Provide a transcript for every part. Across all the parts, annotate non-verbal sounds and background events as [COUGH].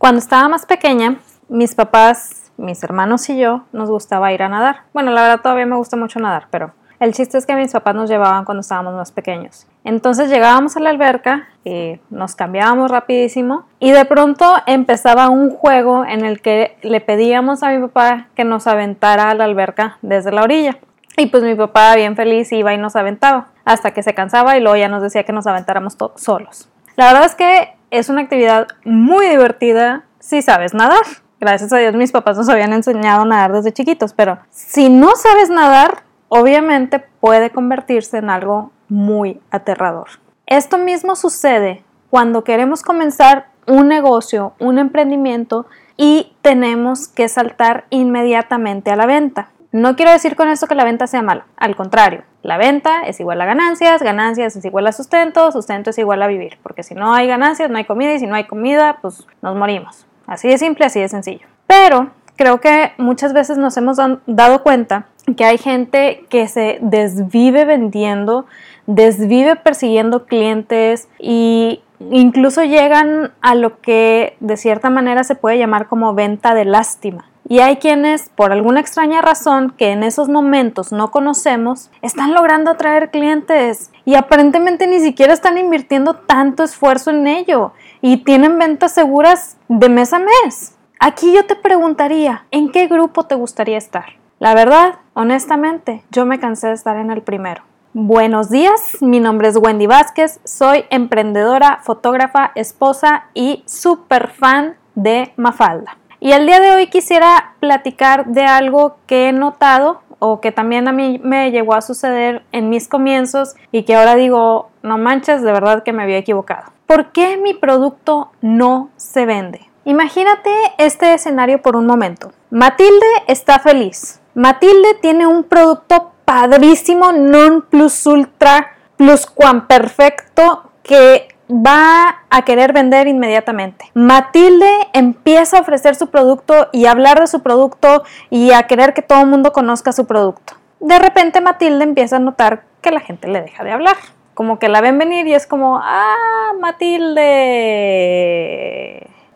Cuando estaba más pequeña, mis papás, mis hermanos y yo nos gustaba ir a nadar. Bueno, la verdad todavía me gusta mucho nadar, pero el chiste es que mis papás nos llevaban cuando estábamos más pequeños. Entonces llegábamos a la alberca, y nos cambiábamos rapidísimo y de pronto empezaba un juego en el que le pedíamos a mi papá que nos aventara a la alberca desde la orilla. Y pues mi papá bien feliz iba y nos aventaba hasta que se cansaba y luego ya nos decía que nos aventáramos solos. La verdad es que es una actividad muy divertida si sabes nadar. Gracias a Dios mis papás nos habían enseñado a nadar desde chiquitos, pero si no sabes nadar, obviamente puede convertirse en algo muy aterrador. Esto mismo sucede cuando queremos comenzar un negocio, un emprendimiento y tenemos que saltar inmediatamente a la venta. No quiero decir con esto que la venta sea mala, al contrario, la venta es igual a ganancias, ganancias es igual a sustento, sustento es igual a vivir, porque si no hay ganancias no hay comida y si no hay comida pues nos morimos. Así de simple, así de sencillo. Pero creo que muchas veces nos hemos dado cuenta que hay gente que se desvive vendiendo, desvive persiguiendo clientes y incluso llegan a lo que de cierta manera se puede llamar como venta de lástima. Y hay quienes, por alguna extraña razón que en esos momentos no conocemos, están logrando atraer clientes y aparentemente ni siquiera están invirtiendo tanto esfuerzo en ello y tienen ventas seguras de mes a mes. Aquí yo te preguntaría, ¿en qué grupo te gustaría estar? La verdad, honestamente, yo me cansé de estar en el primero. Buenos días, mi nombre es Wendy Vázquez, soy emprendedora, fotógrafa, esposa y super fan de Mafalda. Y el día de hoy quisiera platicar de algo que he notado o que también a mí me llegó a suceder en mis comienzos y que ahora digo, no manches, de verdad que me había equivocado. ¿Por qué mi producto no se vende? Imagínate este escenario por un momento. Matilde está feliz, Matilde tiene un producto padrísimo, non plus ultra, plus cuan perfecto que va a querer vender inmediatamente. Matilde empieza a ofrecer su producto y a hablar de su producto y a querer que todo el mundo conozca su producto. De repente Matilde empieza a notar que la gente le deja de hablar. Como que la ven venir y es como, ah, Matilde.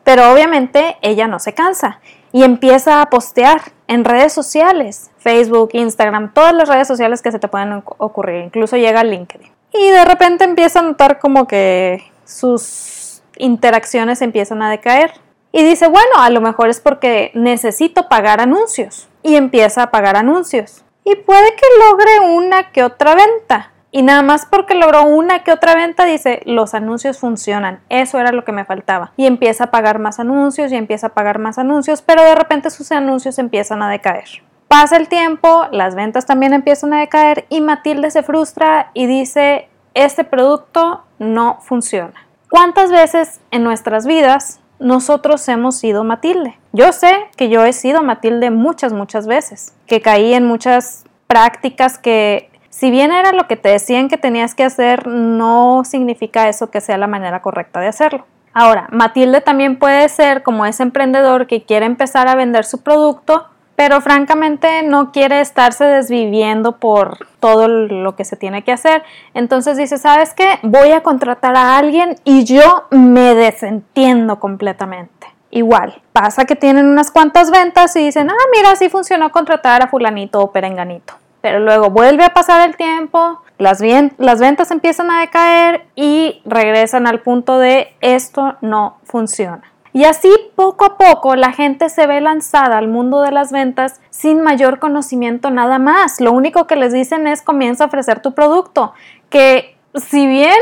Pero obviamente ella no se cansa y empieza a postear en redes sociales, Facebook, Instagram, todas las redes sociales que se te pueden ocurrir, incluso llega a LinkedIn. Y de repente empieza a notar como que sus interacciones empiezan a decaer. Y dice, bueno, a lo mejor es porque necesito pagar anuncios. Y empieza a pagar anuncios. Y puede que logre una que otra venta. Y nada más porque logró una que otra venta, dice, los anuncios funcionan. Eso era lo que me faltaba. Y empieza a pagar más anuncios y empieza a pagar más anuncios, pero de repente sus anuncios empiezan a decaer. Pasa el tiempo, las ventas también empiezan a decaer y Matilde se frustra y dice, este producto no funciona. ¿Cuántas veces en nuestras vidas nosotros hemos sido Matilde? Yo sé que yo he sido Matilde muchas, muchas veces, que caí en muchas prácticas que si bien era lo que te decían que tenías que hacer, no significa eso que sea la manera correcta de hacerlo. Ahora, Matilde también puede ser como ese emprendedor que quiere empezar a vender su producto, pero francamente no quiere estarse desviviendo por todo lo que se tiene que hacer. Entonces dice, ¿sabes qué? Voy a contratar a alguien y yo me desentiendo completamente. Igual, pasa que tienen unas cuantas ventas y dicen, ah, mira, sí funcionó contratar a fulanito o perenganito pero luego vuelve a pasar el tiempo, las, las ventas empiezan a decaer y regresan al punto de esto no funciona. Y así poco a poco la gente se ve lanzada al mundo de las ventas sin mayor conocimiento nada más. Lo único que les dicen es comienza a ofrecer tu producto, que si bien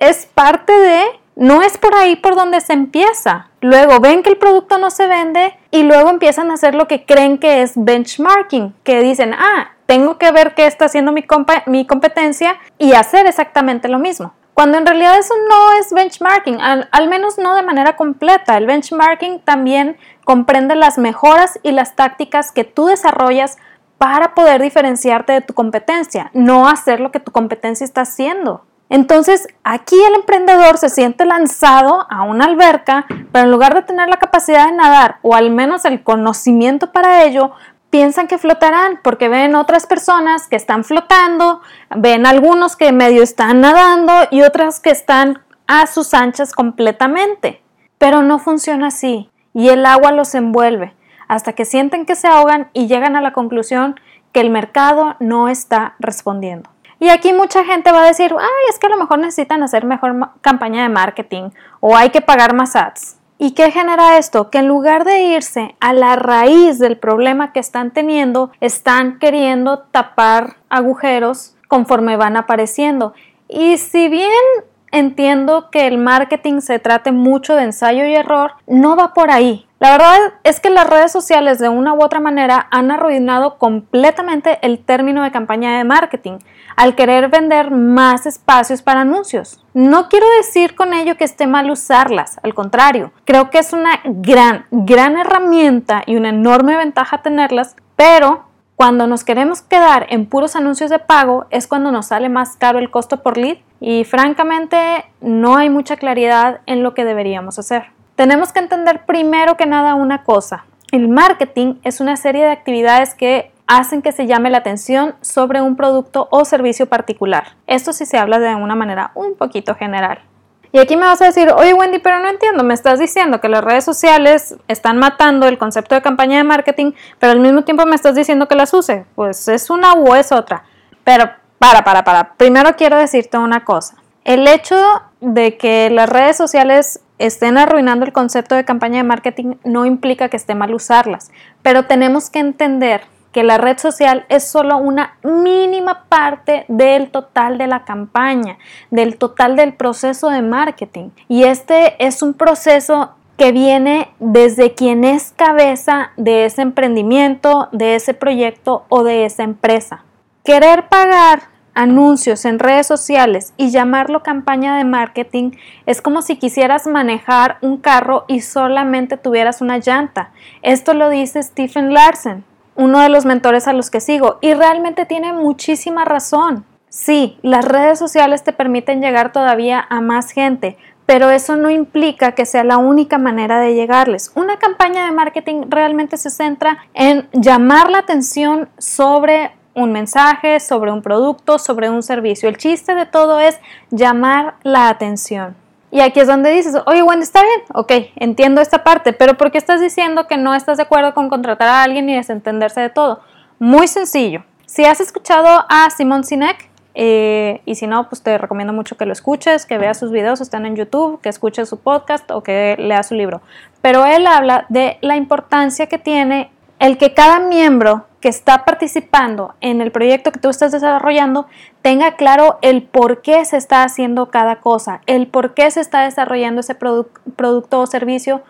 es parte de, no es por ahí por donde se empieza. Luego ven que el producto no se vende y luego empiezan a hacer lo que creen que es benchmarking, que dicen, ah, tengo que ver qué está haciendo mi, mi competencia y hacer exactamente lo mismo. Cuando en realidad eso no es benchmarking, al, menos no de manera completa. El benchmarking también comprende las mejoras y las tácticas que tú desarrollas para poder diferenciarte de tu competencia, no hacer lo que tu competencia está haciendo. Entonces, aquí el emprendedor se siente lanzado a una alberca, pero en lugar de tener la capacidad de nadar o al menos el conocimiento para ello, piensan que flotarán porque ven otras personas que están flotando, ven algunos que medio están nadando y otras que están a sus anchas completamente. Pero no funciona así. y el agua los envuelve hasta que sienten que se ahogan y llegan a la conclusión que el mercado no está respondiendo. Y aquí mucha gente va a decir, ay, es que a lo mejor necesitan hacer mejor campaña de marketing o hay que pagar más ads. ¿Y qué genera esto? Que en lugar de irse a la raíz del problema que están teniendo, están queriendo tapar agujeros conforme van apareciendo. Y si bien entiendo que el marketing se trate mucho de ensayo y error, no va por ahí. La verdad es que las redes sociales de una u otra manera han arruinado completamente el término de campaña de marketing al querer vender más espacios para anuncios. No quiero decir con ello que esté mal usarlas, al contrario, creo que es una gran, gran herramienta y una enorme ventaja tenerlas, pero cuando nos queremos quedar en puros anuncios de pago es cuando nos sale más caro el costo por lead y francamente no hay mucha claridad en lo que deberíamos hacer. Tenemos que entender primero que nada una cosa. El marketing es una serie de actividades que hacen que se llame la atención sobre un producto o servicio particular. Esto sí se habla de una manera un poquito general. Y aquí me vas a decir, oye Wendy, pero no entiendo, me estás diciendo que las redes sociales están matando el concepto de campaña de marketing, pero al mismo tiempo me estás diciendo que las use. Pues es una o es otra. Pero para, para, para. Primero quiero decirte una cosa. El hecho de que las redes sociales estén arruinando el concepto de campaña de marketing no implica que esté mal usarlas, pero tenemos que entender que la red social es solo una mínima parte del total de la campaña, del total del proceso de marketing. Y este es un proceso que viene desde quien es cabeza de ese emprendimiento, de ese proyecto o de esa empresa. Querer pagar anuncios en redes sociales y llamarlo campaña de marketing es como si quisieras manejar un carro y solamente tuvieras una llanta. Esto lo dice Stephen Larsen, uno de los mentores a los que sigo, y realmente tiene muchísima razón. Sí, las redes sociales te permiten llegar todavía a más gente, pero eso no implica que sea la única manera de llegarles. Una campaña de marketing realmente se centra en llamar la atención sobre un mensaje, sobre un producto, sobre un servicio. El chiste de todo es llamar la atención. Y aquí es donde dices, oye Wendy, está bien, ok, entiendo esta parte, pero ¿por qué estás diciendo que no estás de acuerdo con contratar a alguien y desentenderse de todo? Muy sencillo. Si has escuchado a Simon Sinek, eh, y si no, pues te recomiendo mucho que lo escuches, que veas sus videos, están en YouTube, que escuches su podcast o que leas su libro. Pero él habla de la importancia que tiene el que cada miembro que está participando en el proyecto que tú estás desarrollando tenga claro el por qué se está haciendo cada cosa, el por qué se está desarrollando ese producto o servicio,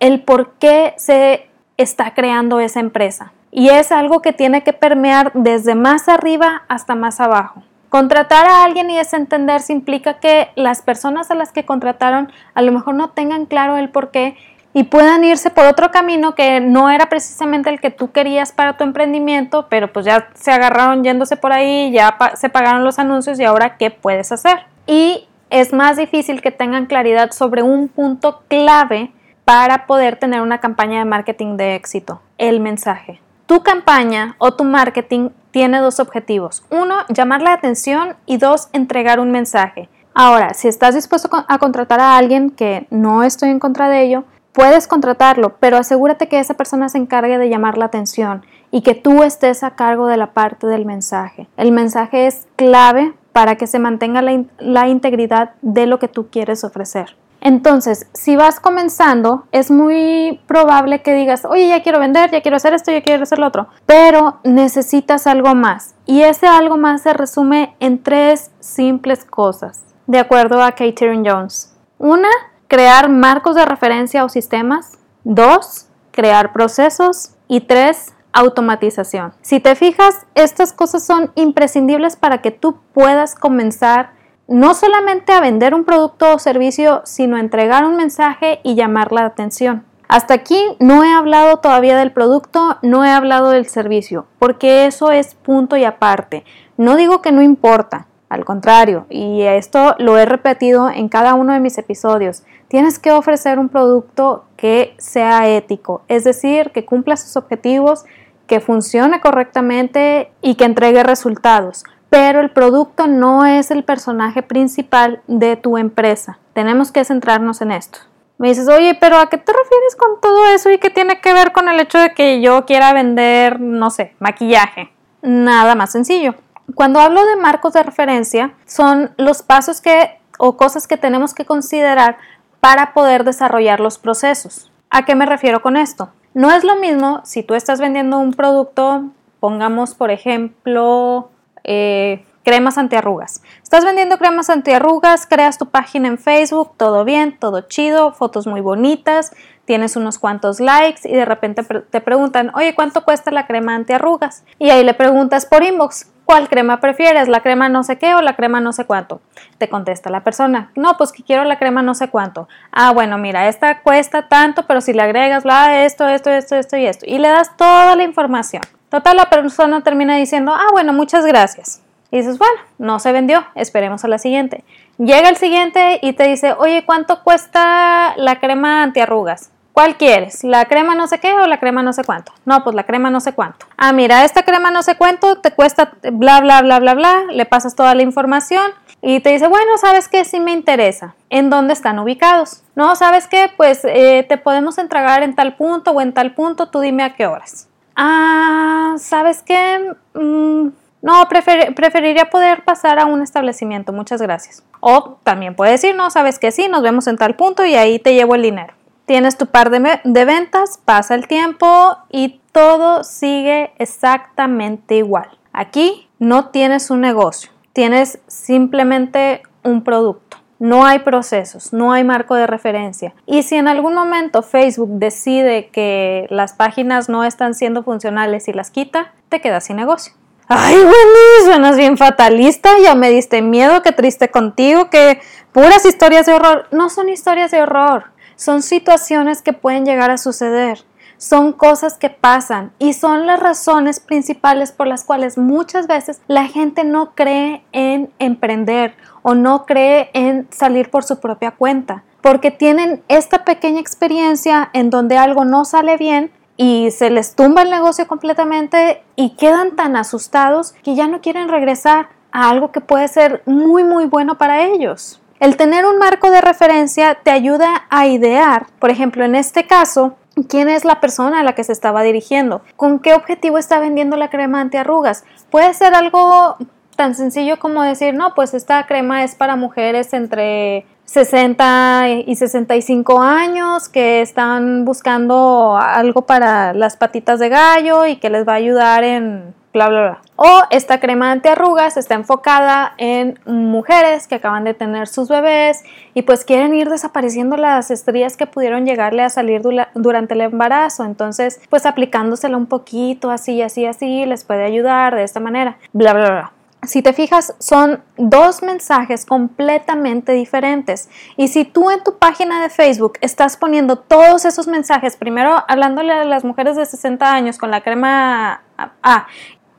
el por qué se está creando esa empresa. Y es algo que tiene que permear desde más arriba hasta más abajo. Contratar a alguien y desentenderse implica que las personas a las que contrataron a lo mejor no tengan claro el por qué y puedan irse por otro camino que no era precisamente el que tú querías para tu emprendimiento, pero pues ya se agarraron yéndose por ahí, ya se pagaron los anuncios y ahora qué puedes hacer. Y es más difícil que tengan claridad sobre un punto clave para poder tener una campaña de marketing de éxito, el mensaje. Tu campaña o tu marketing tiene dos objetivos. Uno, llamar la atención y dos, entregar un mensaje. Ahora, si estás dispuesto a contratar a alguien, que no estoy en contra de ello, Puedes contratarlo, pero asegúrate que esa persona se encargue de llamar la atención y que tú estés a cargo de la parte del mensaje. El mensaje es clave para que se mantenga la, integridad de lo que tú quieres ofrecer. Entonces, si vas comenzando, es muy probable que digas, oye, ya quiero vender, ya quiero hacer esto, ya quiero hacer lo otro, pero necesitas algo más. Y ese algo más se resume en tres simples cosas, de acuerdo a Catherine Jones. Una, crear marcos de referencia o sistemas. Dos, crear procesos. Y tres, automatización. Si te fijas, estas cosas son imprescindibles para que tú puedas comenzar no solamente a vender un producto o servicio, sino a entregar un mensaje y llamar la atención. Hasta aquí no he hablado todavía del producto, no he hablado del servicio, porque eso es punto y aparte. No digo que no importa, al contrario, y esto lo he repetido en cada uno de mis episodios, tienes que ofrecer un producto que sea ético, es decir, que cumpla sus objetivos, que funcione correctamente y que entregue resultados. Pero el producto no es el personaje principal de tu empresa. Tenemos que centrarnos en esto. Me dices, oye, pero ¿a qué te refieres con todo eso y qué tiene que ver con el hecho de que yo quiera vender, no sé, maquillaje? Nada más sencillo. Cuando hablo de marcos de referencia, son los pasos que o cosas que tenemos que considerar para poder desarrollar los procesos. ¿A qué me refiero con esto? No es lo mismo si tú estás vendiendo un producto, pongamos por ejemplo eh, cremas antiarrugas. Estás vendiendo cremas antiarrugas, creas tu página en Facebook, todo bien, todo chido, fotos muy bonitas, tienes unos cuantos likes y de repente te preguntan, oye, ¿cuánto cuesta la crema antiarrugas? Y ahí le preguntas por inbox, ¿cuál crema prefieres? ¿La crema no sé qué o la crema no sé cuánto? Te contesta la persona, no, pues que quiero la crema no sé cuánto. Ah, bueno, mira, esta cuesta tanto, pero si le agregas, bla, esto, esto, esto, esto y esto. Y le das toda la información. Total, la persona termina diciendo, ah, bueno, muchas gracias. Y dices, bueno, no se vendió, esperemos a la siguiente. Llega el siguiente y te dice, oye, ¿cuánto cuesta la crema antiarrugas? ¿Cuál quieres? ¿La crema no sé qué o la crema no sé cuánto? No, pues la crema no sé cuánto. Ah, mira, esta crema no sé cuánto te cuesta bla, bla, bla, bla, bla. Le pasas toda la información y te dice, bueno, ¿sabes qué? Sí me interesa. ¿En dónde están ubicados? No, ¿sabes qué? Pues eh, te podemos entregar en tal punto o en tal punto, tú dime a qué horas. Ah, ¿sabes qué? Mm, no, preferiría poder pasar a un establecimiento, muchas gracias. O también puedes decir, no, sabes que sí, nos vemos en tal punto y ahí te llevo el dinero. Tienes tu par de, ventas, pasa el tiempo y todo sigue exactamente igual. Aquí no tienes un negocio, tienes simplemente un producto. No hay procesos, no hay marco de referencia. Y si en algún momento Facebook decide que las páginas no están siendo funcionales y las quita, te quedas sin negocio. Ay, Wendy, suenas bien fatalista, ya me diste miedo, qué triste contigo, que puras historias de horror. No son historias de horror, son situaciones que pueden llegar a suceder, son cosas que pasan y son las razones principales por las cuales muchas veces la gente no cree en emprender o no cree en salir por su propia cuenta, porque tienen esta pequeña experiencia en donde algo no sale bien y se les tumba el negocio completamente y quedan tan asustados que ya no quieren regresar a algo que puede ser muy muy bueno para ellos. El tener un marco de referencia te ayuda a idear, por ejemplo, en este caso, quién es la persona a la que se estaba dirigiendo, con qué objetivo está vendiendo la crema antiarrugas. Puede ser algo tan sencillo como decir, no, pues esta crema es para mujeres entre 60 y 65 años que están buscando algo para las patitas de gallo y que les va a ayudar en bla bla bla. O esta crema antiarrugas está enfocada en mujeres que acaban de tener sus bebés y pues quieren ir desapareciendo las estrías que pudieron llegarle a salir durante el embarazo. Entonces, pues aplicándosela un poquito así, así, así, les puede ayudar de esta manera. Bla bla bla si te fijas, son dos mensajes completamente diferentes. Y si tú en tu página de Facebook estás poniendo todos esos mensajes, primero hablándole a las mujeres de 60 años con la crema A,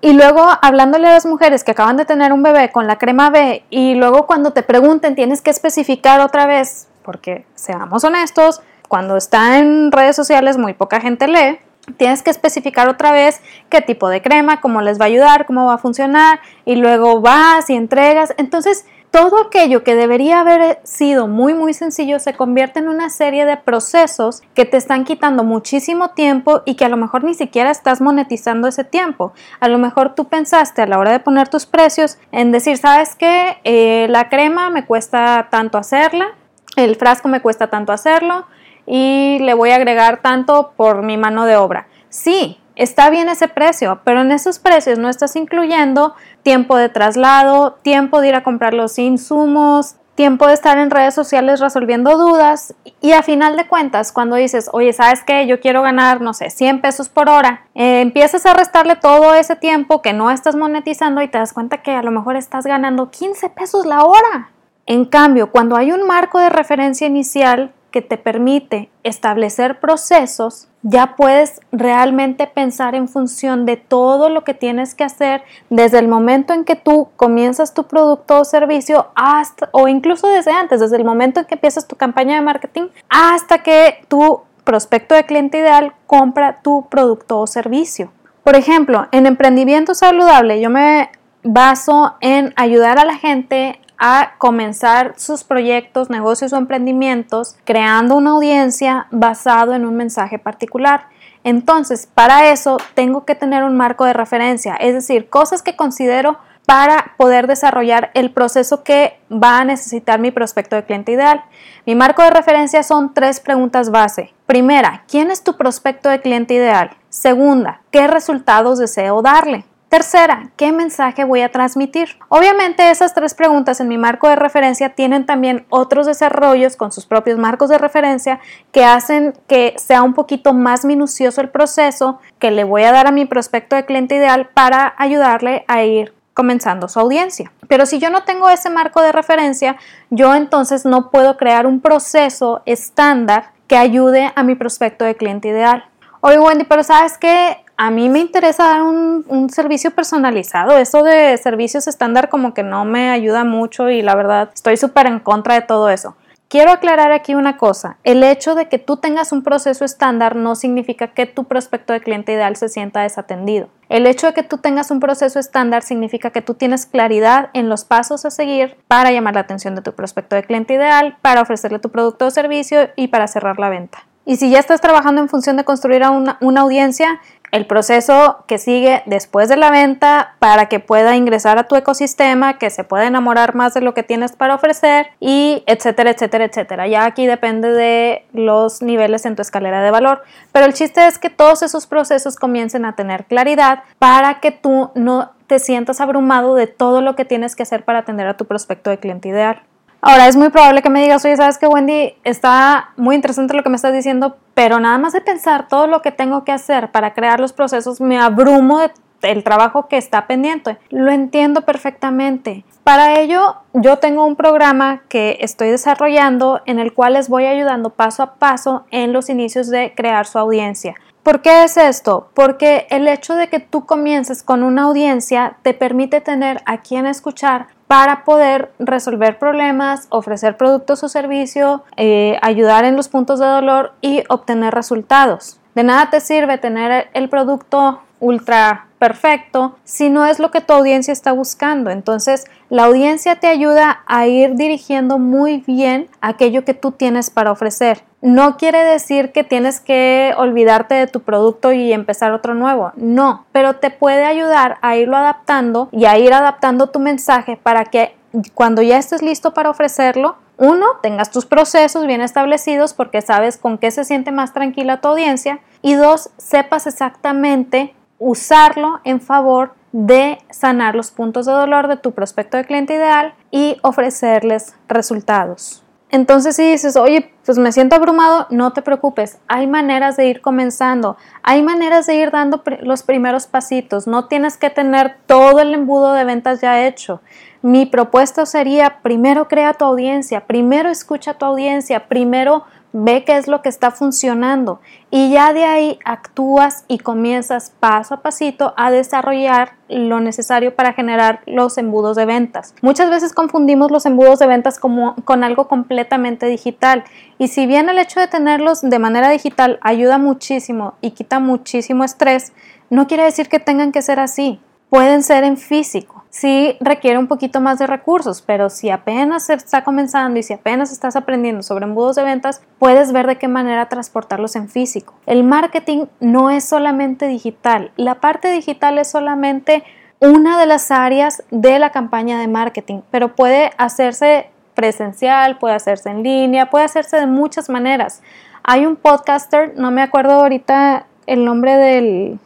y luego hablándole a las mujeres que acaban de tener un bebé con la crema B, y luego cuando te pregunten tienes que especificar otra vez, porque seamos honestos, cuando está en redes sociales muy poca gente lee, Tienes que especificar otra vez qué tipo de crema, cómo les va a ayudar, cómo va a funcionar y luego vas y entregas. Entonces, todo aquello que debería haber sido muy muy sencillo se convierte en una serie de procesos que te están quitando muchísimo tiempo y que a lo mejor ni siquiera estás monetizando ese tiempo. A lo mejor tú pensaste a la hora de poner tus precios en decir, ¿sabes qué? Eh, la crema me cuesta tanto hacerla, el frasco me cuesta tanto hacerlo, y le voy a agregar tanto por mi mano de obra. Sí, está bien ese precio, pero en esos precios no estás incluyendo tiempo de traslado, tiempo de ir a comprar los insumos, tiempo de estar en redes sociales resolviendo dudas y a final de cuentas cuando dices, oye, ¿sabes qué? Yo quiero ganar, no sé, 100 pesos por hora, eh, empiezas a restarle todo ese tiempo que no estás monetizando y te das cuenta que a lo mejor estás ganando 15 pesos la hora. En cambio, cuando hay un marco de referencia inicial, que te permite establecer procesos, ya puedes realmente pensar en función de todo lo que tienes que hacer desde el momento en que tú comienzas tu producto o servicio hasta, o incluso desde antes, desde el momento en que empiezas tu campaña de marketing hasta que tu prospecto de cliente ideal compra tu producto o servicio. Por ejemplo, en emprendimiento saludable yo me baso en ayudar a la gente a comenzar sus proyectos, negocios o emprendimientos creando una audiencia basado en un mensaje particular. Entonces, para eso tengo que tener un marco de referencia, es decir, cosas que considero para poder desarrollar el proceso que va a necesitar mi prospecto de cliente ideal. Mi marco de referencia son tres preguntas base. Primera, ¿quién es tu prospecto de cliente ideal? Segunda, ¿qué resultados deseo darle? Tercera, ¿qué mensaje voy a transmitir? Obviamente esas tres preguntas en mi marco de referencia tienen también otros desarrollos con sus propios marcos de referencia que hacen que sea un poquito más minucioso el proceso que le voy a dar a mi prospecto de cliente ideal para ayudarle a ir comenzando su audiencia. Pero si yo no tengo ese marco de referencia, yo entonces no puedo crear un proceso estándar que ayude a mi prospecto de cliente ideal. Oye Wendy, pero sabes que a mí me interesa dar un, servicio personalizado. Eso de servicios estándar como que no me ayuda mucho y la verdad estoy súper en contra de todo eso. Quiero aclarar aquí una cosa. El hecho de que tú tengas un proceso estándar no significa que tu prospecto de cliente ideal se sienta desatendido. El hecho de que tú tengas un proceso estándar significa que tú tienes claridad en los pasos a seguir para llamar la atención de tu prospecto de cliente ideal, para ofrecerle tu producto o servicio y para cerrar la venta. Y si ya estás trabajando en función de construir una, una audiencia, el proceso que sigue después de la venta para que pueda ingresar a tu ecosistema, que se pueda enamorar más de lo que tienes para ofrecer y etcétera, etcétera, etcétera. Ya aquí depende de los niveles en tu escalera de valor, pero el chiste es que todos esos procesos comiencen a tener claridad para que tú no te sientas abrumado de todo lo que tienes que hacer para atender a tu prospecto de cliente ideal. Ahora es muy probable que me digas, oye, sabes que Wendy está muy interesante lo que me estás diciendo, pero nada más de pensar todo lo que tengo que hacer para crear los procesos, me abrumo del trabajo que está pendiente. Lo entiendo perfectamente. Para ello, yo tengo un programa que estoy desarrollando en el cual les voy ayudando paso a paso en los inicios de crear su audiencia. ¿Por qué es esto? Porque el hecho de que tú comiences con una audiencia te permite tener a quien escuchar para poder resolver problemas, ofrecer productos o servicios, eh, ayudar en los puntos de dolor y obtener resultados. De nada te sirve tener el producto ultra perfecto si no es lo que tu audiencia está buscando. Entonces, la audiencia te ayuda a ir dirigiendo muy bien aquello que tú tienes para ofrecer. No quiere decir que tienes que olvidarte de tu producto y empezar otro nuevo, no, pero te puede ayudar a irlo adaptando y a ir adaptando tu mensaje para que cuando ya estés listo para ofrecerlo, uno, tengas tus procesos bien establecidos porque sabes con qué se siente más tranquila tu audiencia y dos, sepas exactamente usarlo en favor de sanar los puntos de dolor de tu prospecto de cliente ideal y ofrecerles resultados. Entonces si dices, oye, pues me siento abrumado, no te preocupes, hay maneras de ir comenzando, hay maneras de ir dando los primeros pasitos, no tienes que tener todo el embudo de ventas ya hecho. Mi propuesta sería, primero crea tu audiencia, primero escucha tu audiencia, primero ve qué es lo que está funcionando y ya de ahí actúas y comienzas paso a pasito a desarrollar lo necesario para generar los embudos de ventas. Muchas veces confundimos los embudos de ventas como, con algo completamente digital y si bien el hecho de tenerlos de manera digital ayuda muchísimo y quita muchísimo estrés, no quiere decir que tengan que ser así. Pueden ser en físico sí requiere un poquito más de recursos, pero si apenas se está comenzando y si apenas estás aprendiendo sobre embudos de ventas, puedes ver de qué manera transportarlos en físico. El marketing no es solamente digital, la parte digital es solamente una de las áreas de la campaña de marketing, pero puede hacerse presencial, puede hacerse en línea, puede hacerse de muchas maneras. Hay un podcaster, no me acuerdo ahorita el nombre del,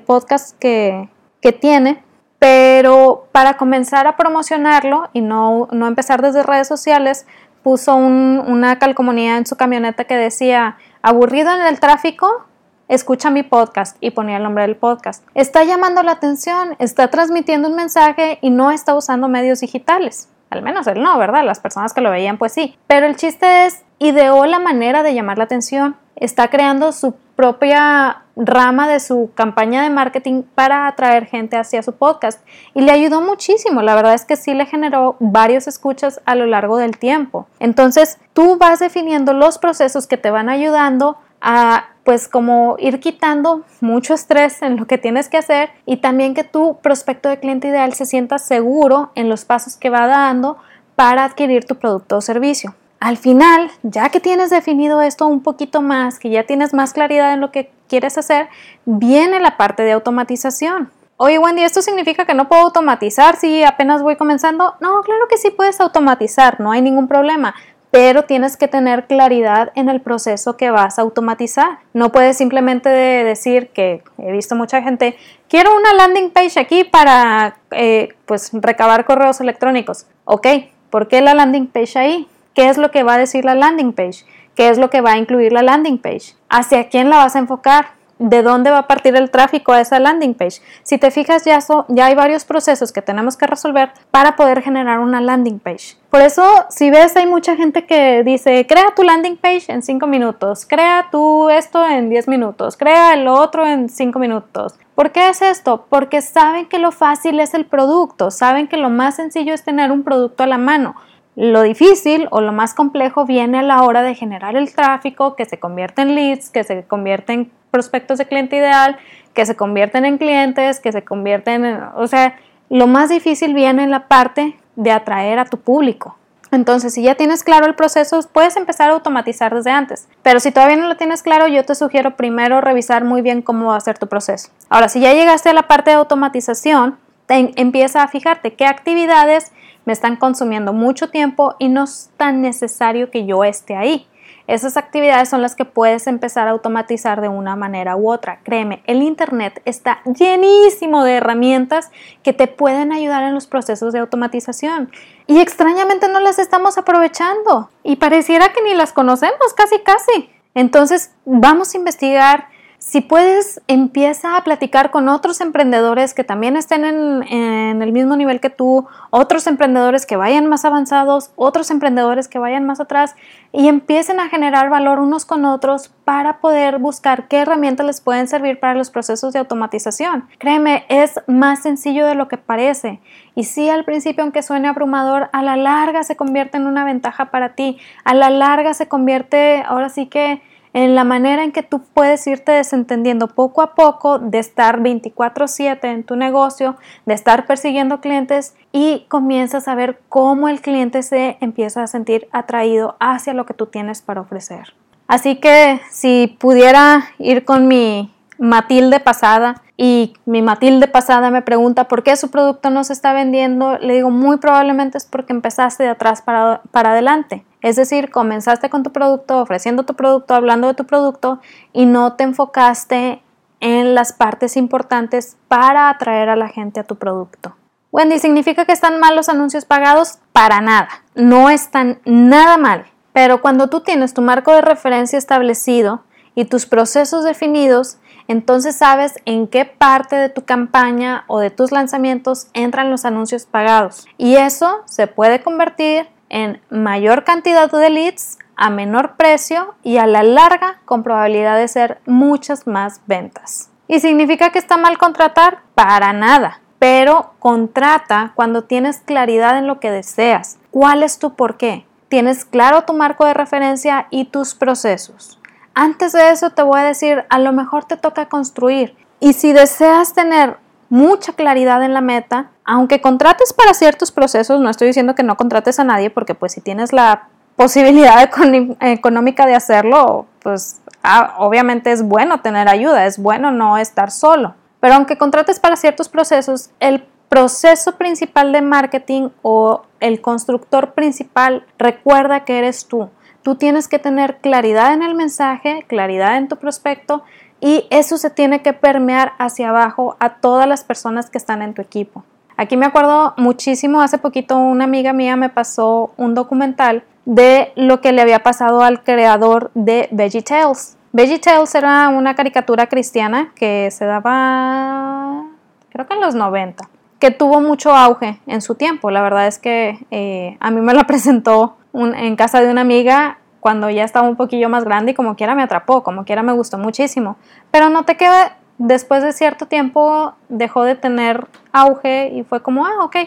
podcast que, que tiene, pero para comenzar a promocionarlo y no, no empezar desde redes sociales, puso una calcomanía en su camioneta que decía, aburrido en el tráfico, escucha mi podcast y ponía el nombre del podcast. Está llamando la atención, está transmitiendo un mensaje y no está usando medios digitales. Al menos él no, ¿verdad? Las personas que lo veían, pues sí. Pero el chiste es, ideó la manera de llamar la atención, está creando su propia rama de su campaña de marketing para atraer gente hacia su podcast y le ayudó muchísimo. La verdad es que sí le generó varios escuchas a lo largo del tiempo. Entonces, tú vas definiendo los procesos que te van ayudando a pues como ir quitando mucho estrés en lo que tienes que hacer y también que tu prospecto de cliente ideal se sienta seguro en los pasos que va dando para adquirir tu producto o servicio. Al final, ya que tienes definido esto un poquito más, que ya tienes más claridad en lo que quieres hacer, viene la parte de automatización. Oye, Wendy, ¿esto significa que no puedo automatizar si apenas voy comenzando? No, claro que sí puedes automatizar, no hay ningún problema pero tienes que tener claridad en el proceso que vas a automatizar. No puedes simplemente decir que he visto mucha gente, quiero una landing page aquí para eh, pues recabar correos electrónicos. Ok, ¿por qué la landing page ahí? ¿Qué es lo que va a decir la landing page? ¿Qué es lo que va a incluir la landing page? ¿Hacia quién la vas a enfocar? de dónde va a partir el tráfico a esa landing page. Si te fijas, ya, ya hay varios procesos que tenemos que resolver para poder generar una landing page. Por eso, si ves, hay mucha gente que dice, crea tu landing page en 5 minutos, crea tú esto en 10 minutos, crea el otro en 5 minutos. ¿Por qué es esto? Porque saben que lo fácil es el producto, saben que lo más sencillo es tener un producto a la mano. Lo difícil o lo más complejo viene a la hora de generar el tráfico que se convierte en leads, que se convierte en prospectos de cliente ideal, que se convierten en clientes, que se convierten en... O sea, lo más difícil viene en la parte de atraer a tu público. Entonces, si ya tienes claro el proceso, puedes empezar a automatizar desde antes. Pero si todavía no lo tienes claro, yo te sugiero primero revisar muy bien cómo va a ser tu proceso. Ahora, si ya llegaste a la parte de automatización, empieza a fijarte qué actividades me están consumiendo mucho tiempo y no es tan necesario que yo esté ahí. Esas actividades son las que puedes empezar a automatizar de una manera u otra. Créeme, el Internet está llenísimo de herramientas que te pueden ayudar en los procesos de automatización. Y extrañamente no las estamos aprovechando. Y pareciera que ni las conocemos, casi casi. Entonces, vamos a investigar si puedes, empieza a platicar con otros emprendedores que también estén en, el mismo nivel que tú, otros emprendedores que vayan más avanzados, otros emprendedores que vayan más atrás y empiecen a generar valor unos con otros para poder buscar qué herramientas les pueden servir para los procesos de automatización. Créeme, es más sencillo de lo que parece. Y sí, al principio, aunque suene abrumador, a la larga se convierte en una ventaja para ti. A la larga se convierte, ahora sí que en la manera en que tú puedes irte desentendiendo poco a poco de estar 24/7 en tu negocio, de estar persiguiendo clientes y comienzas a ver cómo el cliente se empieza a sentir atraído hacia lo que tú tienes para ofrecer. Así que si pudiera ir con mi Matilde pasada y mi Matilde pasada me pregunta por qué su producto no se está vendiendo, le digo muy probablemente es porque empezaste de atrás para, para adelante. Es decir, comenzaste con tu producto, ofreciendo tu producto, hablando de tu producto y no te enfocaste en las partes importantes para atraer a la gente a tu producto. Wendy, ¿significa que están mal los anuncios pagados? Para nada, no están nada mal. Pero cuando tú tienes tu marco de referencia establecido y tus procesos definidos, entonces sabes en qué parte de tu campaña o de tus lanzamientos entran los anuncios pagados. Y eso se puede convertir en mayor cantidad de leads a menor precio y a la larga con probabilidad de ser muchas más ventas. ¿Y significa que está mal contratar? Para nada. Pero contrata cuando tienes claridad en lo que deseas. ¿Cuál es tu por qué? Tienes claro tu marco de referencia y tus procesos. Antes de eso te voy a decir, a lo mejor te toca construir. Y si deseas tener mucha claridad en la meta, aunque contrates para ciertos procesos, no estoy diciendo que no contrates a nadie, porque pues si tienes la posibilidad [LAUGHS] económica de hacerlo, pues ah, obviamente es bueno tener ayuda, es bueno no estar solo. Pero aunque contrates para ciertos procesos, el proceso principal de marketing o el constructor principal recuerda que eres tú. Tú tienes que tener claridad en el mensaje, claridad en tu prospecto y eso se tiene que permear hacia abajo a todas las personas que están en tu equipo. Aquí me acuerdo muchísimo, hace poquito una amiga mía me pasó un documental de lo que le había pasado al creador de VeggieTales. VeggieTales era una caricatura cristiana que se daba, creo que en los 90, que tuvo mucho auge en su tiempo. La verdad es que eh, a mí me la [LAUGHS] presentó en casa de una amiga cuando ya estaba un poquillo más grande y como quiera me atrapó, como quiera me gustó muchísimo. Pero no te queda, después de cierto tiempo dejó de tener auge y fue como, ah, ok.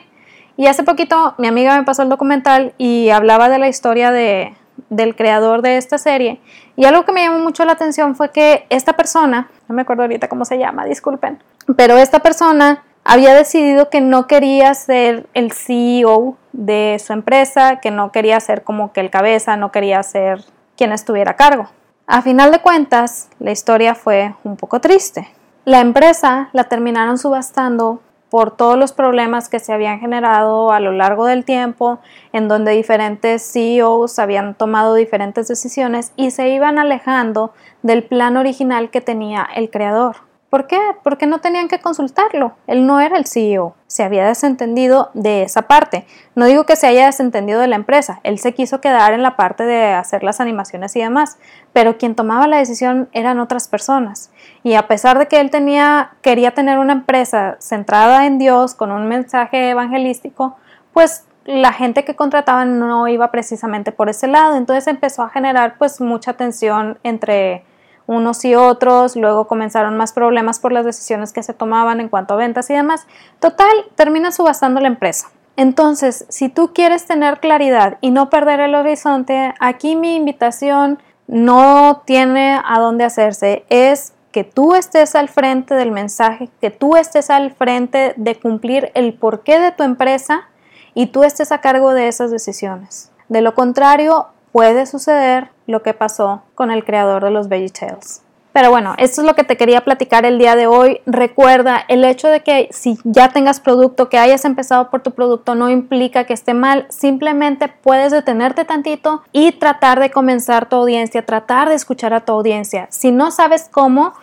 Y hace poquito mi amiga me pasó el documental y hablaba de la historia de, del creador de esta serie. Y algo que me llamó mucho la atención fue que esta persona, no me acuerdo ahorita cómo se llama, disculpen, pero esta persona había decidido que no quería ser el CEO de su empresa, que no quería ser como que el cabeza, no quería ser quien estuviera a cargo. A final de cuentas, la historia fue un poco triste. La empresa la terminaron subastando por todos los problemas que se habían generado a lo largo del tiempo, en donde diferentes CEOs habían tomado diferentes decisiones y se iban alejando del plan original que tenía el creador. ¿Por qué? Porque no tenían que consultarlo. Él no era el CEO. Se había desentendido de esa parte. No digo que se haya desentendido de la empresa. Él se quiso quedar en la parte de hacer las animaciones y demás. Pero quien tomaba la decisión eran otras personas. Y a pesar de que él tenía, quería tener una empresa centrada en Dios, con un mensaje evangelístico, pues la gente que contrataban no iba precisamente por ese lado. Entonces empezó a generar pues mucha tensión entre unos y otros, luego comenzaron más problemas por las decisiones que se tomaban en cuanto a ventas y demás. Total, termina subastando la empresa. Entonces, si tú quieres tener claridad y no perder el horizonte, aquí mi invitación no tiene a dónde hacerse, es que tú estés al frente del mensaje, que tú estés al frente de cumplir el porqué de tu empresa y tú estés a cargo de esas decisiones. De lo contrario, puede suceder lo que pasó con el creador de los VeggieTales. Pero bueno, esto es lo que te quería platicar el día de hoy. Recuerda, el hecho de que si ya tengas producto, que hayas empezado por tu producto, no implica que esté mal. Simplemente puedes detenerte tantito y tratar de comenzar tu audiencia, tratar de escuchar a tu audiencia. Si no sabes cómo,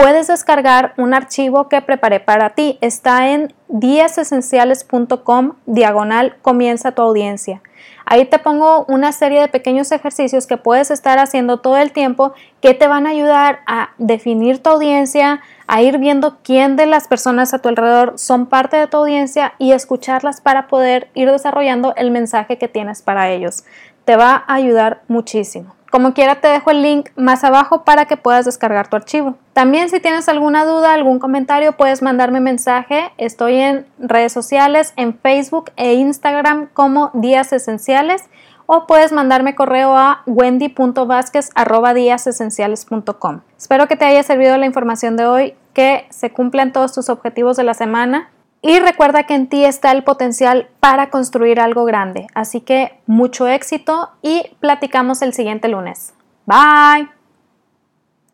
puedes descargar un archivo que preparé para ti. Está en díasesenciales.com diagonal comienza tu audiencia. Ahí te pongo una serie de pequeños ejercicios que puedes estar haciendo todo el tiempo que te van a ayudar a definir tu audiencia, a ir viendo quién de las personas a tu alrededor son parte de tu audiencia y escucharlas para poder ir desarrollando el mensaje que tienes para ellos. Te va a ayudar muchísimo. Como quiera te dejo el link más abajo para que puedas descargar tu archivo. También si tienes alguna duda, algún comentario, puedes mandarme mensaje. Estoy en redes sociales, en Facebook e Instagram como Días Esenciales o puedes mandarme correo a wendy.vázquez.com. Espero que te haya servido la información de hoy, que se cumplan todos tus objetivos de la semana y recuerda que en ti está el potencial para construir algo grande. Así que mucho éxito y platicamos el siguiente lunes. Bye.